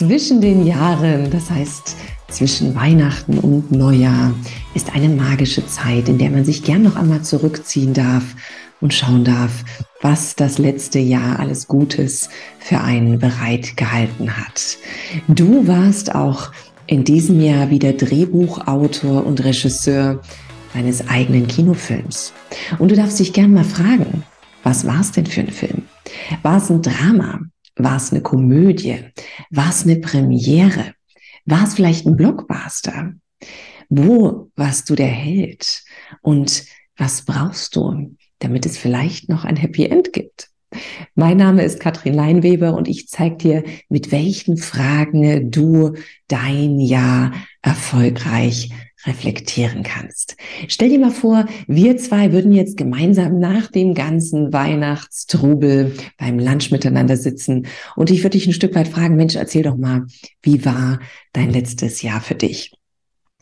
Zwischen den Jahren, das heißt zwischen Weihnachten und Neujahr, ist eine magische Zeit, in der man sich gern noch einmal zurückziehen darf und schauen darf, was das letzte Jahr alles Gutes für einen bereitgehalten hat. Du warst auch in diesem Jahr wieder Drehbuchautor und Regisseur deines eigenen Kinofilms. Und du darfst dich gern mal fragen, was war es denn für ein Film? War es ein Drama? War es eine Komödie? War es eine Premiere? War es vielleicht ein Blockbuster? Wo warst du der Held? Und was brauchst du, damit es vielleicht noch ein Happy End gibt? Mein Name ist Katrin Leinweber und ich zeige dir, mit welchen Fragen du dein Jahr erfolgreich reflektieren kannst. Stell dir mal vor, wir zwei würden jetzt gemeinsam nach dem ganzen Weihnachtstrubel beim Lunch miteinander sitzen und ich würde dich ein Stück weit fragen, Mensch, erzähl doch mal, wie war dein letztes Jahr für dich?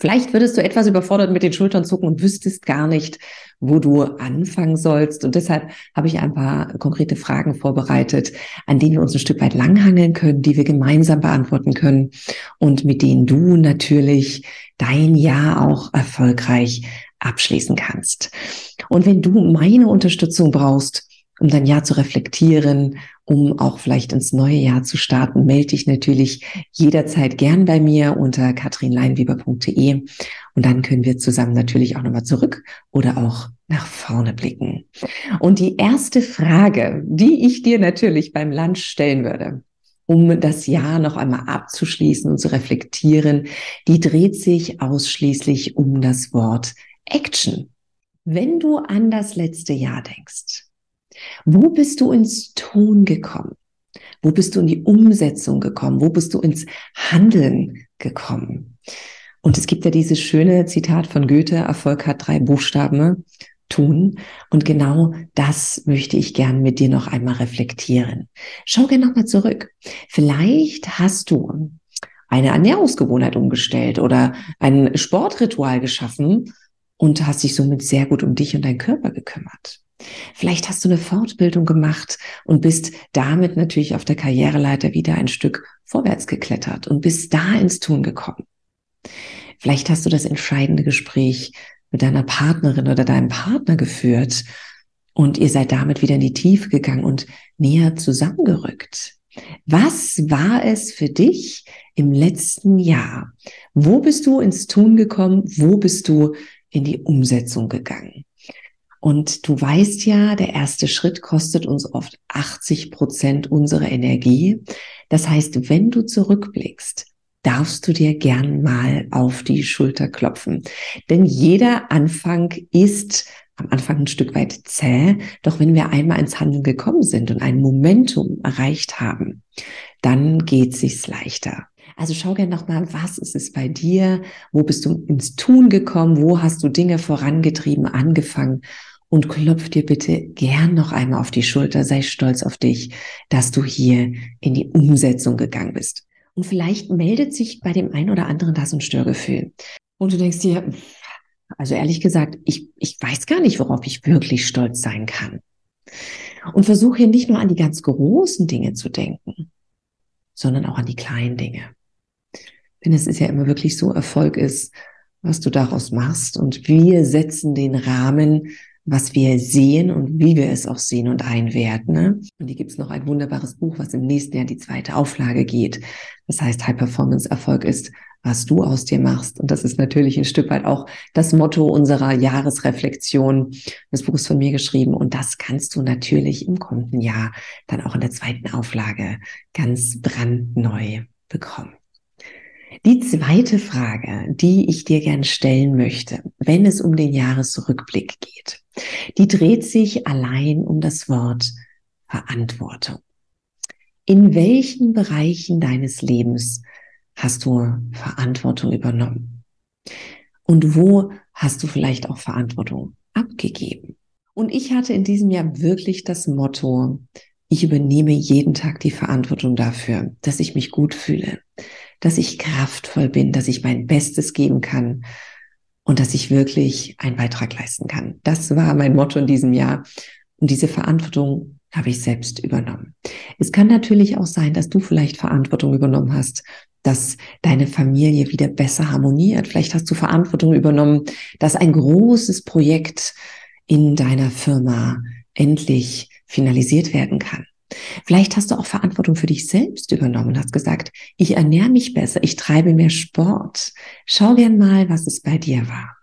Vielleicht würdest du etwas überfordert mit den Schultern zucken und wüsstest gar nicht, wo du anfangen sollst. Und deshalb habe ich ein paar konkrete Fragen vorbereitet, an denen wir uns ein Stück weit langhangeln können, die wir gemeinsam beantworten können und mit denen du natürlich dein Jahr auch erfolgreich abschließen kannst. Und wenn du meine Unterstützung brauchst, um dein Jahr zu reflektieren, um auch vielleicht ins neue Jahr zu starten, melde dich natürlich jederzeit gern bei mir unter katrinleinweber.de und dann können wir zusammen natürlich auch nochmal zurück oder auch nach vorne blicken. Und die erste Frage, die ich dir natürlich beim Lunch stellen würde, um das Jahr noch einmal abzuschließen und zu reflektieren, die dreht sich ausschließlich um das Wort Action. Wenn du an das letzte Jahr denkst, wo bist du ins Tun gekommen? Wo bist du in die Umsetzung gekommen? Wo bist du ins Handeln gekommen? Und es gibt ja dieses schöne Zitat von Goethe, Erfolg hat drei Buchstaben, tun. Und genau das möchte ich gern mit dir noch einmal reflektieren. Schau gerne nochmal zurück. Vielleicht hast du eine Ernährungsgewohnheit umgestellt oder ein Sportritual geschaffen und hast dich somit sehr gut um dich und deinen Körper gekümmert. Vielleicht hast du eine Fortbildung gemacht und bist damit natürlich auf der Karriereleiter wieder ein Stück vorwärts geklettert und bist da ins Tun gekommen. Vielleicht hast du das entscheidende Gespräch mit deiner Partnerin oder deinem Partner geführt und ihr seid damit wieder in die Tiefe gegangen und näher zusammengerückt. Was war es für dich im letzten Jahr? Wo bist du ins Tun gekommen? Wo bist du in die Umsetzung gegangen? Und du weißt ja, der erste Schritt kostet uns oft 80 Prozent unserer Energie. Das heißt, wenn du zurückblickst, darfst du dir gern mal auf die Schulter klopfen. Denn jeder Anfang ist am Anfang ein Stück weit zäh. Doch wenn wir einmal ins Handeln gekommen sind und ein Momentum erreicht haben, dann geht sich's leichter. Also schau gerne nochmal, was ist es bei dir? Wo bist du ins Tun gekommen? Wo hast du Dinge vorangetrieben, angefangen? Und klopf dir bitte gern noch einmal auf die Schulter, sei stolz auf dich, dass du hier in die Umsetzung gegangen bist. Und vielleicht meldet sich bei dem einen oder anderen da so ein Störgefühl. Und du denkst dir, also ehrlich gesagt, ich, ich weiß gar nicht, worauf ich wirklich stolz sein kann. Und versuche hier nicht nur an die ganz großen Dinge zu denken, sondern auch an die kleinen Dinge. Denn es ist ja immer wirklich so, Erfolg ist, was du daraus machst. Und wir setzen den Rahmen was wir sehen und wie wir es auch sehen und einwerten. Ne? Und hier gibt es noch ein wunderbares Buch, was im nächsten Jahr die zweite Auflage geht. Das heißt, High Performance Erfolg ist, was du aus dir machst. Und das ist natürlich ein Stück weit auch das Motto unserer Jahresreflexion. Das Buch ist von mir geschrieben und das kannst du natürlich im kommenden Jahr dann auch in der zweiten Auflage ganz brandneu bekommen. Die zweite Frage, die ich dir gern stellen möchte, wenn es um den Jahresrückblick geht, die dreht sich allein um das Wort Verantwortung. In welchen Bereichen deines Lebens hast du Verantwortung übernommen? Und wo hast du vielleicht auch Verantwortung abgegeben? Und ich hatte in diesem Jahr wirklich das Motto, ich übernehme jeden Tag die Verantwortung dafür, dass ich mich gut fühle, dass ich kraftvoll bin, dass ich mein Bestes geben kann und dass ich wirklich einen Beitrag leisten kann. Das war mein Motto in diesem Jahr. Und diese Verantwortung habe ich selbst übernommen. Es kann natürlich auch sein, dass du vielleicht Verantwortung übernommen hast, dass deine Familie wieder besser harmoniert. Vielleicht hast du Verantwortung übernommen, dass ein großes Projekt in deiner Firma endlich finalisiert werden kann. Vielleicht hast du auch Verantwortung für dich selbst übernommen und hast gesagt, ich ernähre mich besser, ich treibe mehr Sport. Schau gern mal, was es bei dir war.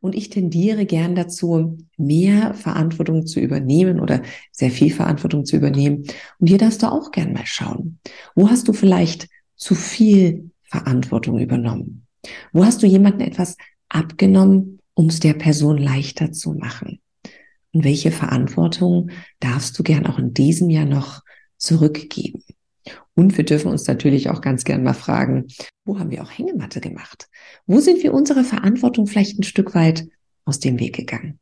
Und ich tendiere gern dazu, mehr Verantwortung zu übernehmen oder sehr viel Verantwortung zu übernehmen. Und hier darfst du auch gern mal schauen. Wo hast du vielleicht zu viel Verantwortung übernommen? Wo hast du jemanden etwas abgenommen, um es der Person leichter zu machen? Und welche Verantwortung darfst du gern auch in diesem Jahr noch zurückgeben? Und wir dürfen uns natürlich auch ganz gern mal fragen, wo haben wir auch Hängematte gemacht? Wo sind wir unserer Verantwortung vielleicht ein Stück weit aus dem Weg gegangen?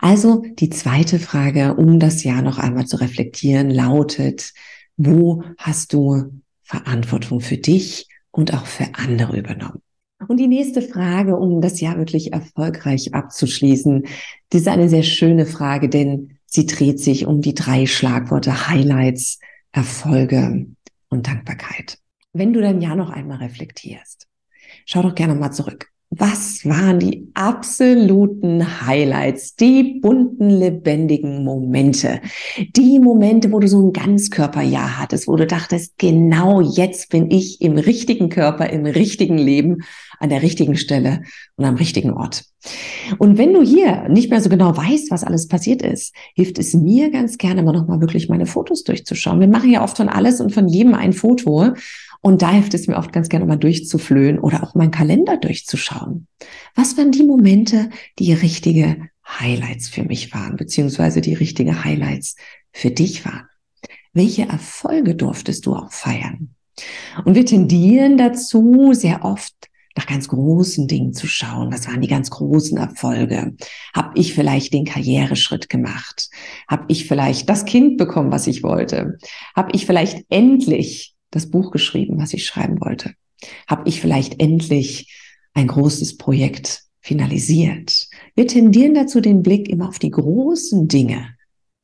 Also die zweite Frage, um das Jahr noch einmal zu reflektieren, lautet, wo hast du Verantwortung für dich und auch für andere übernommen? Und die nächste Frage, um das Jahr wirklich erfolgreich abzuschließen, das ist eine sehr schöne Frage, denn sie dreht sich um die drei Schlagworte Highlights, Erfolge und Dankbarkeit. Wenn du dein Jahr noch einmal reflektierst, schau doch gerne mal zurück. Was waren die absoluten Highlights, die bunten, lebendigen Momente? Die Momente, wo du so ein Ganzkörperjahr hattest, wo du dachtest, genau jetzt bin ich im richtigen Körper, im richtigen Leben, an der richtigen Stelle und am richtigen Ort. Und wenn du hier nicht mehr so genau weißt, was alles passiert ist, hilft es mir ganz gerne mal nochmal wirklich meine Fotos durchzuschauen. Wir machen ja oft von alles und von jedem ein Foto. Und da hilft es mir oft ganz gerne mal durchzuflöhen oder auch meinen Kalender durchzuschauen. Was waren die Momente, die richtige Highlights für mich waren, beziehungsweise die richtige Highlights für dich waren? Welche Erfolge durftest du auch feiern? Und wir tendieren dazu, sehr oft nach ganz großen Dingen zu schauen. Was waren die ganz großen Erfolge? Hab ich vielleicht den Karriereschritt gemacht? Hab ich vielleicht das Kind bekommen, was ich wollte? Hab ich vielleicht endlich das Buch geschrieben, was ich schreiben wollte? Habe ich vielleicht endlich ein großes Projekt finalisiert? Wir tendieren dazu, den Blick immer auf die großen Dinge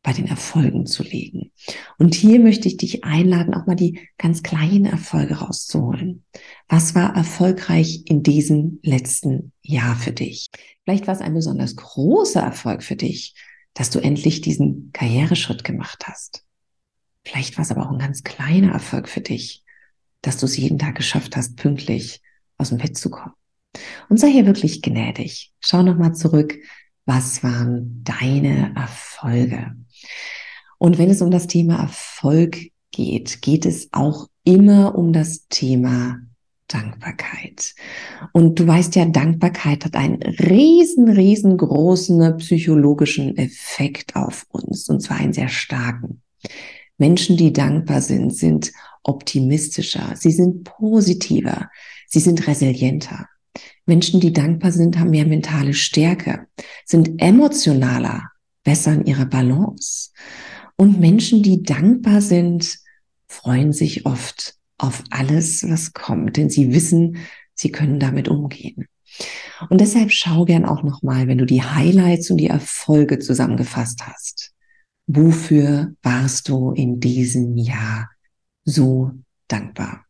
bei den Erfolgen zu legen. Und hier möchte ich dich einladen, auch mal die ganz kleinen Erfolge rauszuholen. Was war erfolgreich in diesem letzten Jahr für dich? Vielleicht war es ein besonders großer Erfolg für dich, dass du endlich diesen Karriereschritt gemacht hast. Vielleicht war es aber auch ein ganz kleiner Erfolg für dich, dass du es jeden Tag geschafft hast, pünktlich aus dem Bett zu kommen. Und sei hier wirklich gnädig. Schau nochmal zurück. Was waren deine Erfolge? Und wenn es um das Thema Erfolg geht, geht es auch immer um das Thema Dankbarkeit. Und du weißt ja, Dankbarkeit hat einen riesen, riesengroßen psychologischen Effekt auf uns, und zwar einen sehr starken. Menschen, die dankbar sind, sind optimistischer, sie sind positiver, sie sind resilienter. Menschen, die dankbar sind, haben mehr mentale Stärke, sind emotionaler, besser in ihrer Balance. Und Menschen, die dankbar sind, freuen sich oft auf alles, was kommt, denn sie wissen, sie können damit umgehen. Und deshalb schau gern auch nochmal, wenn du die Highlights und die Erfolge zusammengefasst hast. Wofür warst du in diesem Jahr so dankbar?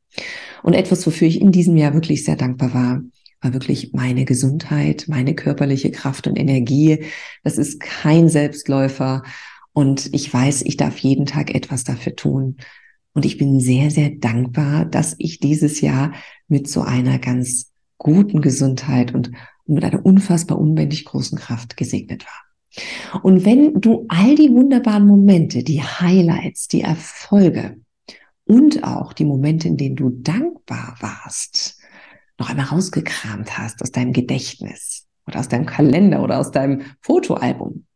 Und etwas, wofür ich in diesem Jahr wirklich sehr dankbar war, war wirklich meine Gesundheit, meine körperliche Kraft und Energie. Das ist kein Selbstläufer. Und ich weiß, ich darf jeden Tag etwas dafür tun. Und ich bin sehr, sehr dankbar, dass ich dieses Jahr mit so einer ganz guten Gesundheit und mit einer unfassbar unbändig großen Kraft gesegnet war. Und wenn du all die wunderbaren Momente, die Highlights, die Erfolge und auch die Momente, in denen du dankbar warst, noch einmal rausgekramt hast aus deinem Gedächtnis oder aus deinem Kalender oder aus deinem Fotoalbum,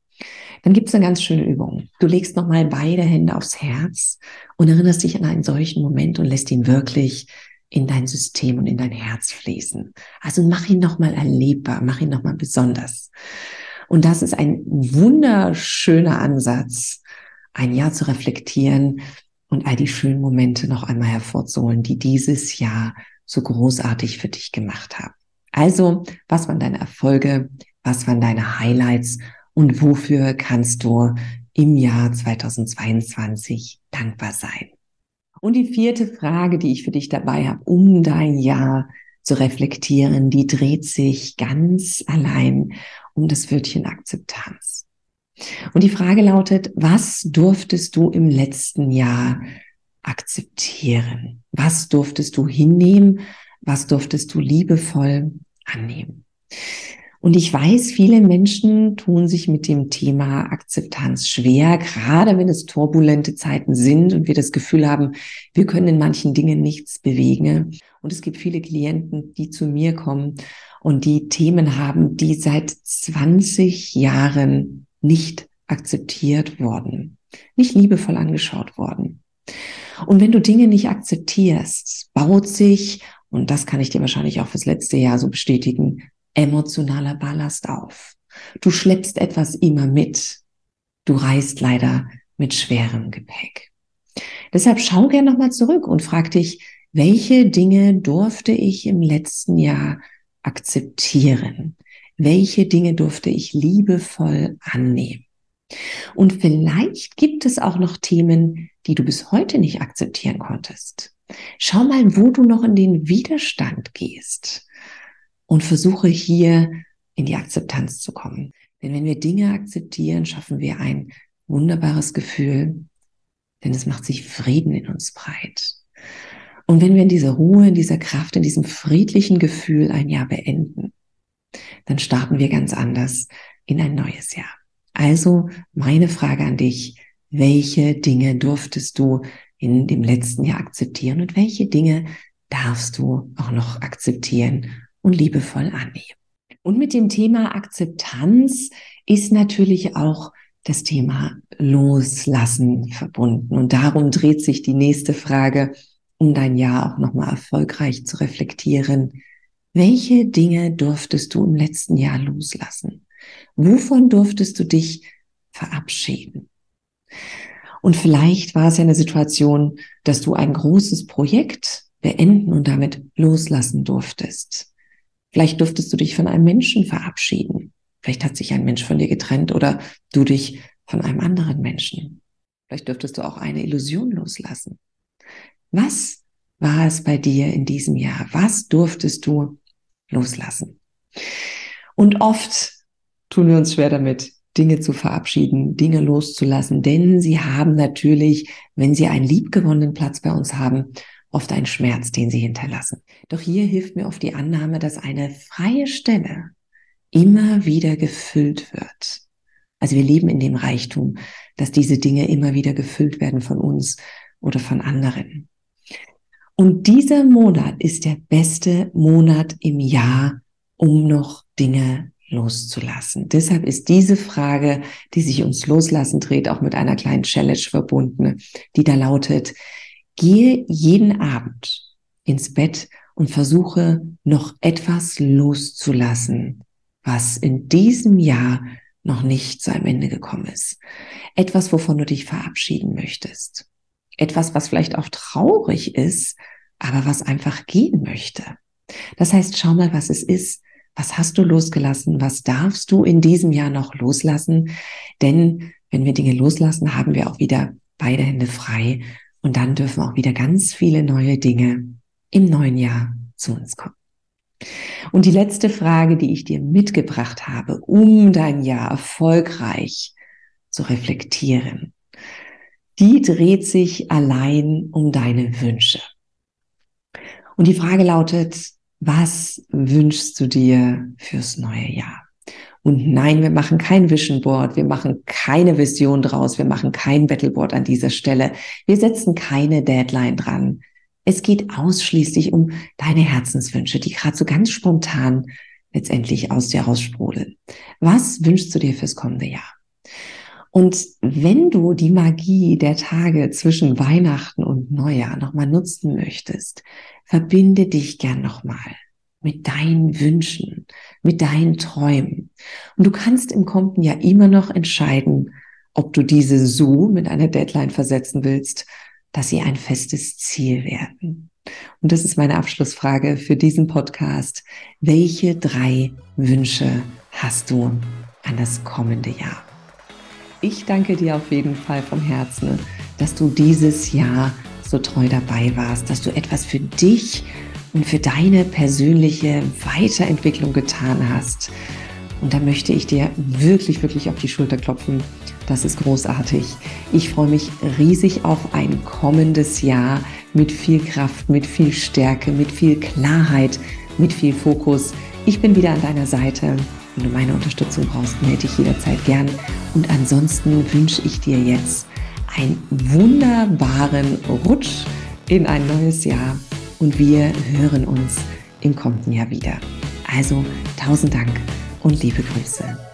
Dann gibt es eine ganz schöne Übung. Du legst nochmal beide Hände aufs Herz und erinnerst dich an einen solchen Moment und lässt ihn wirklich in dein System und in dein Herz fließen. Also mach ihn nochmal erlebbar, mach ihn nochmal besonders. Und das ist ein wunderschöner Ansatz, ein Jahr zu reflektieren und all die schönen Momente noch einmal hervorzuholen, die dieses Jahr so großartig für dich gemacht haben. Also, was waren deine Erfolge? Was waren deine Highlights? Und wofür kannst du im Jahr 2022 dankbar sein? Und die vierte Frage, die ich für dich dabei habe, um dein Jahr zu reflektieren, die dreht sich ganz allein um das Wörtchen Akzeptanz. Und die Frage lautet, was durftest du im letzten Jahr akzeptieren? Was durftest du hinnehmen? Was durftest du liebevoll annehmen? Und ich weiß, viele Menschen tun sich mit dem Thema Akzeptanz schwer, gerade wenn es turbulente Zeiten sind und wir das Gefühl haben, wir können in manchen Dingen nichts bewegen. Und es gibt viele Klienten, die zu mir kommen und die Themen haben, die seit 20 Jahren nicht akzeptiert worden, nicht liebevoll angeschaut worden. Und wenn du Dinge nicht akzeptierst, baut sich, und das kann ich dir wahrscheinlich auch fürs letzte Jahr so bestätigen, emotionaler Ballast auf. Du schleppst etwas immer mit. Du reist leider mit schwerem Gepäck. Deshalb schau gerne nochmal zurück und frag dich, welche Dinge durfte ich im letzten Jahr akzeptieren? Welche Dinge durfte ich liebevoll annehmen? Und vielleicht gibt es auch noch Themen, die du bis heute nicht akzeptieren konntest. Schau mal, wo du noch in den Widerstand gehst und versuche hier in die Akzeptanz zu kommen. Denn wenn wir Dinge akzeptieren, schaffen wir ein wunderbares Gefühl, denn es macht sich Frieden in uns breit. Und wenn wir in dieser Ruhe, in dieser Kraft, in diesem friedlichen Gefühl ein Jahr beenden, dann starten wir ganz anders in ein neues Jahr. Also meine Frage an dich, welche Dinge durftest du in dem letzten Jahr akzeptieren und welche Dinge darfst du auch noch akzeptieren und liebevoll annehmen. Und mit dem Thema Akzeptanz ist natürlich auch das Thema Loslassen verbunden. Und darum dreht sich die nächste Frage, um dein Jahr auch nochmal erfolgreich zu reflektieren. Welche Dinge durftest du im letzten Jahr loslassen? Wovon durftest du dich verabschieden? Und vielleicht war es ja eine Situation, dass du ein großes Projekt beenden und damit loslassen durftest. Vielleicht durftest du dich von einem Menschen verabschieden. Vielleicht hat sich ein Mensch von dir getrennt oder du dich von einem anderen Menschen. Vielleicht dürftest du auch eine Illusion loslassen. Was war es bei dir in diesem Jahr? Was durftest du loslassen? Und oft tun wir uns schwer damit, Dinge zu verabschieden, Dinge loszulassen, denn sie haben natürlich, wenn sie einen liebgewonnenen Platz bei uns haben, oft einen Schmerz, den sie hinterlassen. Doch hier hilft mir oft die Annahme, dass eine freie Stelle immer wieder gefüllt wird. Also wir leben in dem Reichtum, dass diese Dinge immer wieder gefüllt werden von uns oder von anderen. Und dieser Monat ist der beste Monat im Jahr, um noch Dinge loszulassen. Deshalb ist diese Frage, die sich ums Loslassen dreht, auch mit einer kleinen Challenge verbunden, die da lautet, gehe jeden Abend ins Bett und versuche noch etwas loszulassen, was in diesem Jahr noch nicht zu einem Ende gekommen ist. Etwas, wovon du dich verabschieden möchtest. Etwas, was vielleicht auch traurig ist, aber was einfach gehen möchte. Das heißt, schau mal, was es ist. Was hast du losgelassen? Was darfst du in diesem Jahr noch loslassen? Denn wenn wir Dinge loslassen, haben wir auch wieder beide Hände frei und dann dürfen auch wieder ganz viele neue Dinge im neuen Jahr zu uns kommen. Und die letzte Frage, die ich dir mitgebracht habe, um dein Jahr erfolgreich zu reflektieren, die dreht sich allein um deine Wünsche. Und die Frage lautet, was wünschst du dir fürs neue Jahr? Und nein, wir machen kein Vision Board, wir machen keine Vision draus, wir machen kein Battleboard an dieser Stelle. Wir setzen keine Deadline dran. Es geht ausschließlich um deine Herzenswünsche, die gerade so ganz spontan letztendlich aus dir raussprudeln. Was wünschst du dir fürs kommende Jahr? Und wenn du die Magie der Tage zwischen Weihnachten und Neujahr nochmal nutzen möchtest, verbinde dich gern nochmal mit deinen Wünschen, mit deinen Träumen. Und du kannst im kommenden Jahr immer noch entscheiden, ob du diese so mit einer Deadline versetzen willst, dass sie ein festes Ziel werden. Und das ist meine Abschlussfrage für diesen Podcast. Welche drei Wünsche hast du an das kommende Jahr? Ich danke dir auf jeden Fall vom Herzen, dass du dieses Jahr so treu dabei warst, dass du etwas für dich und für deine persönliche Weiterentwicklung getan hast. Und da möchte ich dir wirklich, wirklich auf die Schulter klopfen. Das ist großartig. Ich freue mich riesig auf ein kommendes Jahr mit viel Kraft, mit viel Stärke, mit viel Klarheit, mit viel Fokus. Ich bin wieder an deiner Seite. Wenn du meine Unterstützung brauchst, melde dich jederzeit gern. Und ansonsten wünsche ich dir jetzt einen wunderbaren Rutsch in ein neues Jahr und wir hören uns im kommenden Jahr wieder. Also tausend Dank und liebe Grüße.